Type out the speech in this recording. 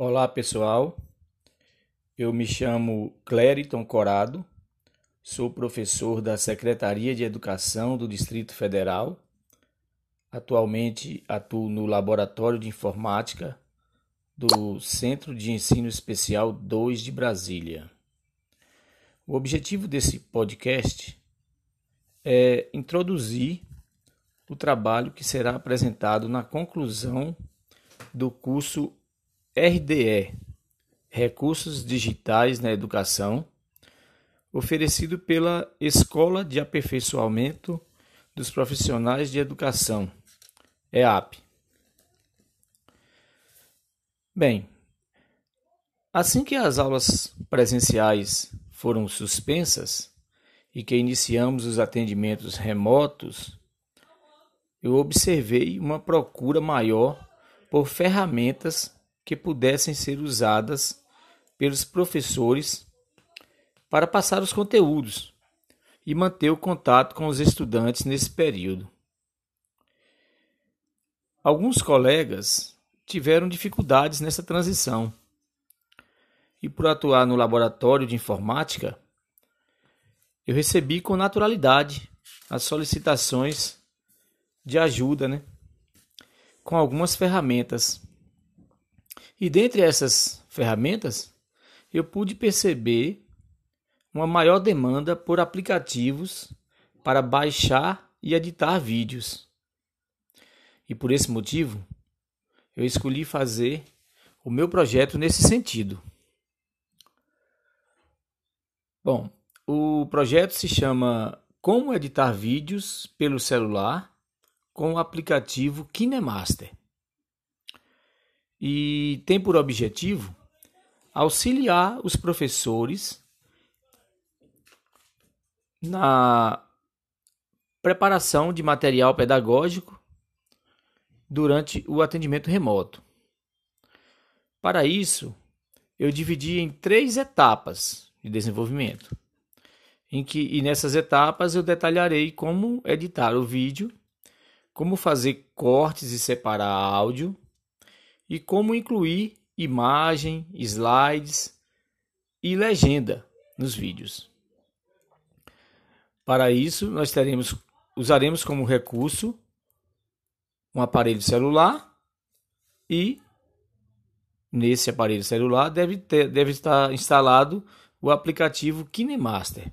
Olá pessoal, eu me chamo Clériton Corado, sou professor da Secretaria de Educação do Distrito Federal. Atualmente atuo no Laboratório de Informática do Centro de Ensino Especial 2 de Brasília. O objetivo desse podcast é introduzir o trabalho que será apresentado na conclusão do curso RDE Recursos Digitais na Educação, oferecido pela Escola de Aperfeiçoamento dos Profissionais de Educação, EAP. Bem, assim que as aulas presenciais foram suspensas e que iniciamos os atendimentos remotos, eu observei uma procura maior por ferramentas que pudessem ser usadas pelos professores para passar os conteúdos e manter o contato com os estudantes nesse período. Alguns colegas tiveram dificuldades nessa transição e, por atuar no laboratório de informática, eu recebi com naturalidade as solicitações de ajuda, né? Com algumas ferramentas e dentre essas ferramentas, eu pude perceber uma maior demanda por aplicativos para baixar e editar vídeos. E por esse motivo, eu escolhi fazer o meu projeto nesse sentido. Bom, o projeto se chama Como editar vídeos pelo celular com o aplicativo KineMaster e tem por objetivo auxiliar os professores na preparação de material pedagógico durante o atendimento remoto. Para isso, eu dividi em três etapas de desenvolvimento, em que e nessas etapas eu detalharei como editar o vídeo, como fazer cortes e separar áudio, e como incluir imagem, slides e legenda nos vídeos. Para isso, nós teremos, usaremos como recurso um aparelho celular e nesse aparelho celular deve, ter, deve estar instalado o aplicativo KineMaster.